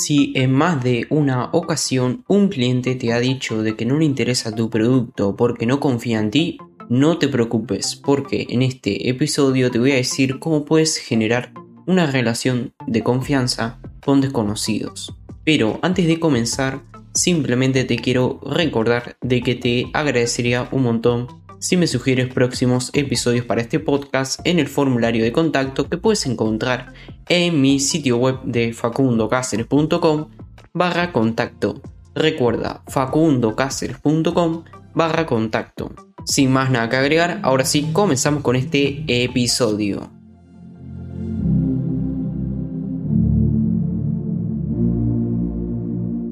Si en más de una ocasión un cliente te ha dicho de que no le interesa tu producto porque no confía en ti, no te preocupes porque en este episodio te voy a decir cómo puedes generar una relación de confianza con desconocidos. Pero antes de comenzar, simplemente te quiero recordar de que te agradecería un montón si me sugieres próximos episodios para este podcast en el formulario de contacto que puedes encontrar en mi sitio web de facundocaceres.com barra contacto. Recuerda facundocaceres.com barra contacto. Sin más nada que agregar, ahora sí comenzamos con este episodio.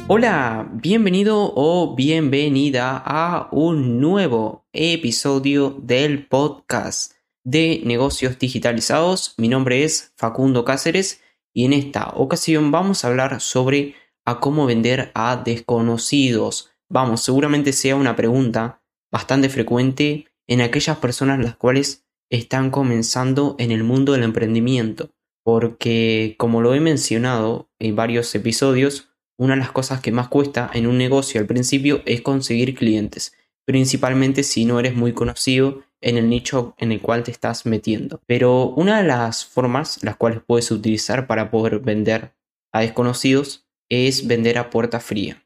Hola, bienvenido o bienvenida a un nuevo episodio del podcast de negocios digitalizados. Mi nombre es Facundo Cáceres y en esta ocasión vamos a hablar sobre a cómo vender a desconocidos. Vamos, seguramente sea una pregunta bastante frecuente en aquellas personas las cuales están comenzando en el mundo del emprendimiento, porque como lo he mencionado en varios episodios, una de las cosas que más cuesta en un negocio al principio es conseguir clientes, principalmente si no eres muy conocido en el nicho en el cual te estás metiendo. Pero una de las formas las cuales puedes utilizar para poder vender a desconocidos es vender a puerta fría.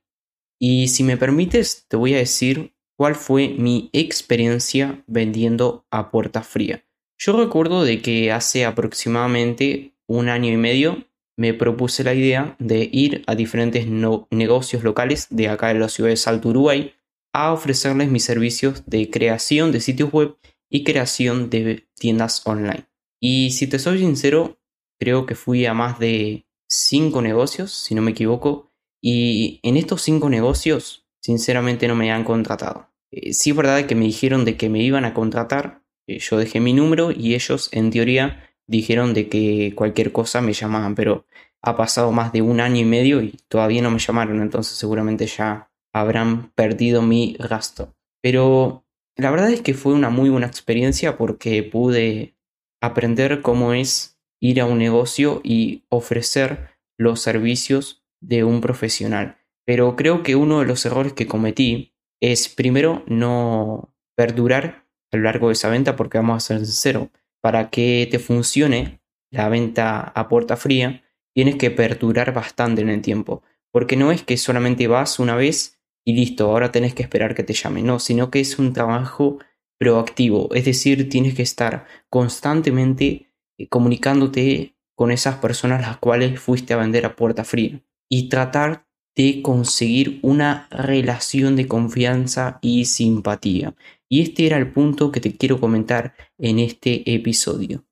Y si me permites, te voy a decir cuál fue mi experiencia vendiendo a puerta fría. Yo recuerdo de que hace aproximadamente un año y medio me propuse la idea de ir a diferentes negocios locales de acá de la ciudad de Salto, Uruguay, a ofrecerles mis servicios de creación de sitios web y creación de tiendas online. Y si te soy sincero, creo que fui a más de cinco negocios, si no me equivoco, y en estos cinco negocios, sinceramente no me han contratado. Eh, sí es verdad que me dijeron de que me iban a contratar, eh, yo dejé mi número y ellos en teoría dijeron de que cualquier cosa me llamaban, pero ha pasado más de un año y medio y todavía no me llamaron, entonces seguramente ya habrán perdido mi gasto. Pero la verdad es que fue una muy buena experiencia porque pude aprender cómo es ir a un negocio y ofrecer los servicios de un profesional. Pero creo que uno de los errores que cometí es primero no perdurar a lo largo de esa venta porque vamos a ser sinceros para que te funcione la venta a puerta fría, tienes que perdurar bastante en el tiempo. Porque no es que solamente vas una vez y listo, ahora tenés que esperar que te llamen. No, sino que es un trabajo proactivo. Es decir, tienes que estar constantemente eh, comunicándote con esas personas las cuales fuiste a vender a puerta fría. Y tratar de conseguir una relación de confianza y simpatía. Y este era el punto que te quiero comentar en este episodio.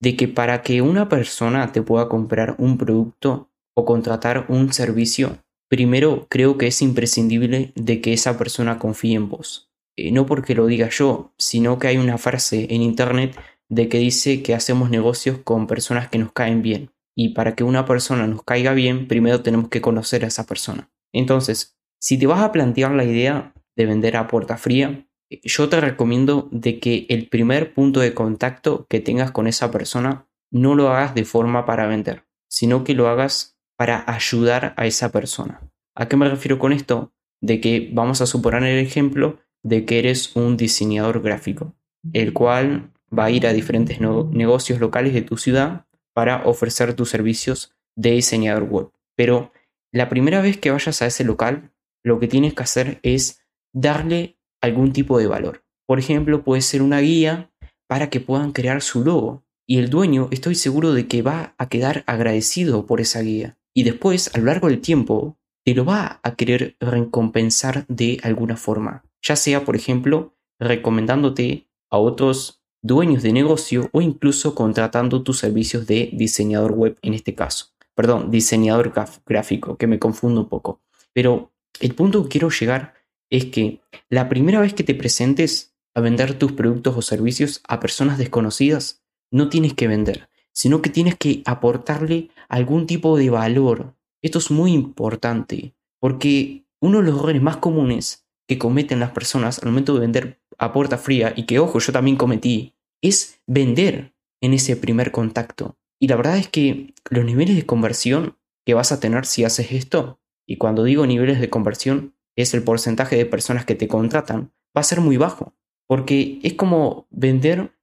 De que para que una persona te pueda comprar un producto o contratar un servicio, primero creo que es imprescindible de que esa persona confíe en vos. Eh, no porque lo diga yo, sino que hay una frase en internet de que dice que hacemos negocios con personas que nos caen bien. Y para que una persona nos caiga bien, primero tenemos que conocer a esa persona. Entonces, si te vas a plantear la idea de vender a puerta fría, yo te recomiendo de que el primer punto de contacto que tengas con esa persona no lo hagas de forma para vender, sino que lo hagas para ayudar a esa persona. ¿A qué me refiero con esto? De que vamos a suponer el ejemplo de que eres un diseñador gráfico, el cual va a ir a diferentes negocios locales de tu ciudad para ofrecer tus servicios de diseñador web. Pero la primera vez que vayas a ese local, lo que tienes que hacer es darle algún tipo de valor. Por ejemplo, puede ser una guía para que puedan crear su logo. Y el dueño estoy seguro de que va a quedar agradecido por esa guía. Y después, a lo largo del tiempo, te lo va a querer recompensar de alguna forma. Ya sea, por ejemplo, recomendándote a otros dueños de negocio o incluso contratando tus servicios de diseñador web en este caso. Perdón, diseñador gráfico, que me confundo un poco. Pero el punto que quiero llegar es que la primera vez que te presentes a vender tus productos o servicios a personas desconocidas, no tienes que vender, sino que tienes que aportarle algún tipo de valor. Esto es muy importante, porque uno de los errores más comunes que cometen las personas al momento de vender a puerta fría, y que ojo, yo también cometí, es vender en ese primer contacto. Y la verdad es que los niveles de conversión que vas a tener si haces esto, y cuando digo niveles de conversión, es el porcentaje de personas que te contratan, va a ser muy bajo, porque es como vender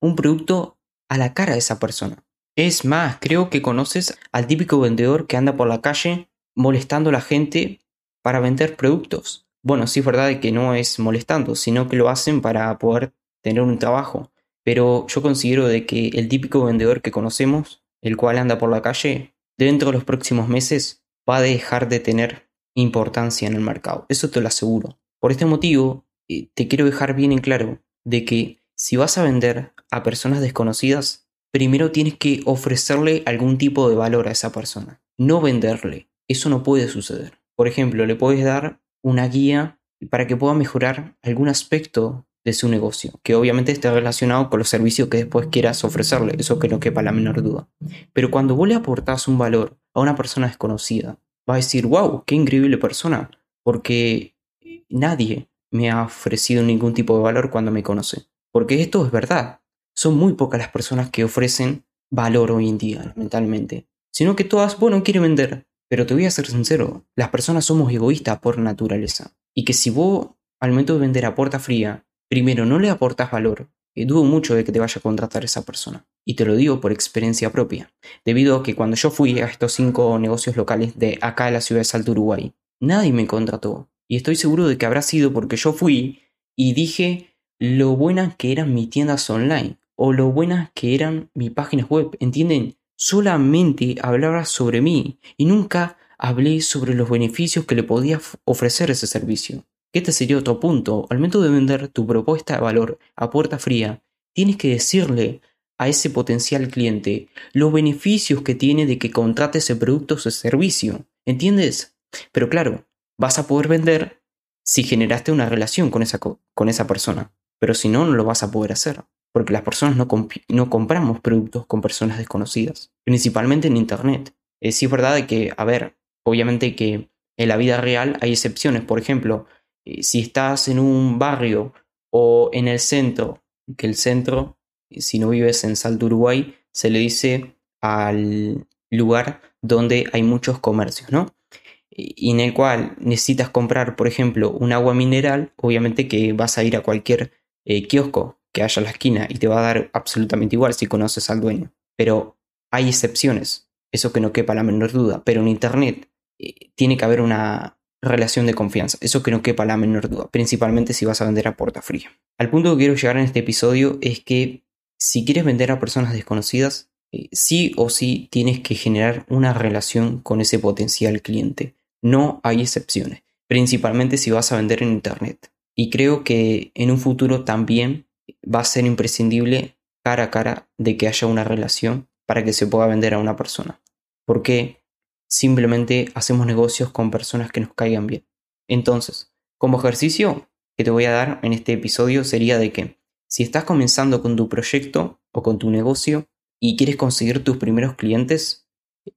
un producto a la cara de esa persona. Es más, creo que conoces al típico vendedor que anda por la calle molestando a la gente para vender productos. Bueno, sí es verdad que no es molestando, sino que lo hacen para poder tener un trabajo. Pero yo considero de que el típico vendedor que conocemos, el cual anda por la calle, dentro de los próximos meses va a dejar de tener importancia en el mercado. Eso te lo aseguro. Por este motivo, eh, te quiero dejar bien en claro de que si vas a vender a personas desconocidas, primero tienes que ofrecerle algún tipo de valor a esa persona, no venderle. Eso no puede suceder. Por ejemplo, le puedes dar una guía para que pueda mejorar algún aspecto de su negocio, que obviamente esté relacionado con los servicios que después quieras ofrecerle, eso que no quepa la menor duda. Pero cuando vos le aportás un valor a una persona desconocida, va a decir, wow, qué increíble persona, porque nadie me ha ofrecido ningún tipo de valor cuando me conoce. Porque esto es verdad. Son muy pocas las personas que ofrecen valor hoy en día, lamentablemente. Sino que todas, bueno, quieren vender. Pero te voy a ser sincero, las personas somos egoístas por naturaleza. Y que si vos, al momento de vender a puerta fría, primero no le aportas valor, eh, dudo mucho de que te vaya a contratar esa persona. Y te lo digo por experiencia propia, debido a que cuando yo fui a estos cinco negocios locales de acá de la ciudad de Salto, Uruguay, nadie me contrató. Y estoy seguro de que habrá sido porque yo fui y dije lo buenas que eran mis tiendas online o lo buenas que eran mis páginas web, ¿entienden? Solamente hablaba sobre mí y nunca hablé sobre los beneficios que le podía ofrecer ese servicio. Este sería otro punto. Al momento de vender tu propuesta de valor a puerta fría, tienes que decirle a ese potencial cliente los beneficios que tiene de que contrate ese producto o ese servicio. ¿Entiendes? Pero claro, vas a poder vender si generaste una relación con esa, con esa persona. Pero si no, no lo vas a poder hacer. Porque las personas no, no compramos productos con personas desconocidas. Principalmente en Internet. Es sí es verdad que, a ver, obviamente que en la vida real hay excepciones. Por ejemplo, eh, si estás en un barrio o en el centro, que el centro, eh, si no vives en Salto Uruguay, se le dice al lugar donde hay muchos comercios, ¿no? Y en el cual necesitas comprar, por ejemplo, un agua mineral, obviamente que vas a ir a cualquier eh, kiosco que haya en la esquina y te va a dar absolutamente igual si conoces al dueño. Pero hay excepciones, eso que no quepa la menor duda. Pero en Internet tiene que haber una, relación de confianza. Eso que no quepa la menor duda, principalmente si vas a vender a puerta fría. Al punto que quiero llegar en este episodio es que si quieres vender a personas desconocidas, eh, sí o sí tienes que generar una relación con ese potencial cliente. No hay excepciones, principalmente si vas a vender en Internet. Y creo que en un futuro también va a ser imprescindible cara a cara de que haya una relación para que se pueda vender a una persona. Porque simplemente hacemos negocios con personas que nos caigan bien. Entonces, como ejercicio que te voy a dar en este episodio sería de que si estás comenzando con tu proyecto o con tu negocio y quieres conseguir tus primeros clientes,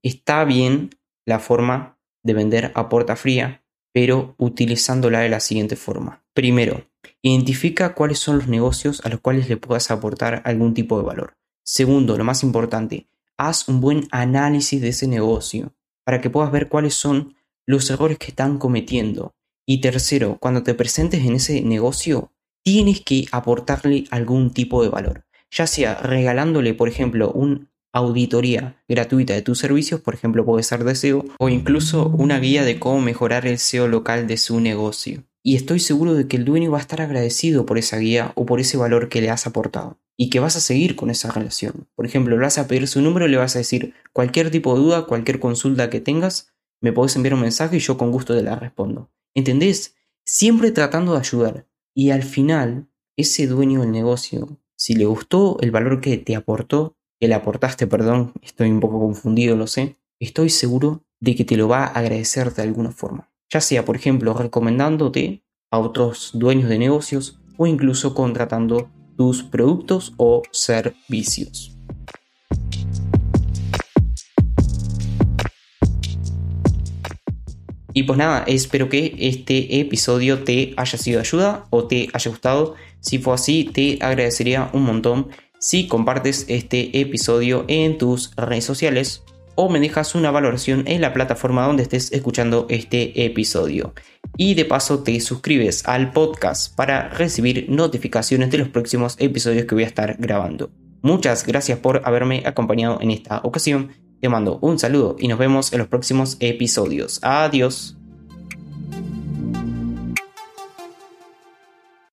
está bien la forma de vender a puerta fría, pero utilizándola de la siguiente forma. Primero, identifica cuáles son los negocios a los cuales le puedas aportar algún tipo de valor. Segundo, lo más importante, haz un buen análisis de ese negocio para que puedas ver cuáles son los errores que están cometiendo. Y tercero, cuando te presentes en ese negocio, tienes que aportarle algún tipo de valor, ya sea regalándole, por ejemplo, una auditoría gratuita de tus servicios, por ejemplo, puede ser de SEO, o incluso una guía de cómo mejorar el SEO local de su negocio. Y estoy seguro de que el dueño va a estar agradecido por esa guía o por ese valor que le has aportado y que vas a seguir con esa relación. Por ejemplo, le vas a pedir su número y le vas a decir cualquier tipo de duda, cualquier consulta que tengas, me podés enviar un mensaje y yo con gusto te la respondo. ¿Entendés? Siempre tratando de ayudar. Y al final, ese dueño del negocio, si le gustó el valor que te aportó, que le aportaste, perdón, estoy un poco confundido, lo sé, estoy seguro de que te lo va a agradecer de alguna forma. Ya sea, por ejemplo, recomendándote a otros dueños de negocios o incluso contratando tus productos o servicios. Y pues nada, espero que este episodio te haya sido de ayuda o te haya gustado. Si fue así, te agradecería un montón si compartes este episodio en tus redes sociales o me dejas una valoración en la plataforma donde estés escuchando este episodio. Y de paso te suscribes al podcast para recibir notificaciones de los próximos episodios que voy a estar grabando. Muchas gracias por haberme acompañado en esta ocasión. Te mando un saludo y nos vemos en los próximos episodios. Adiós.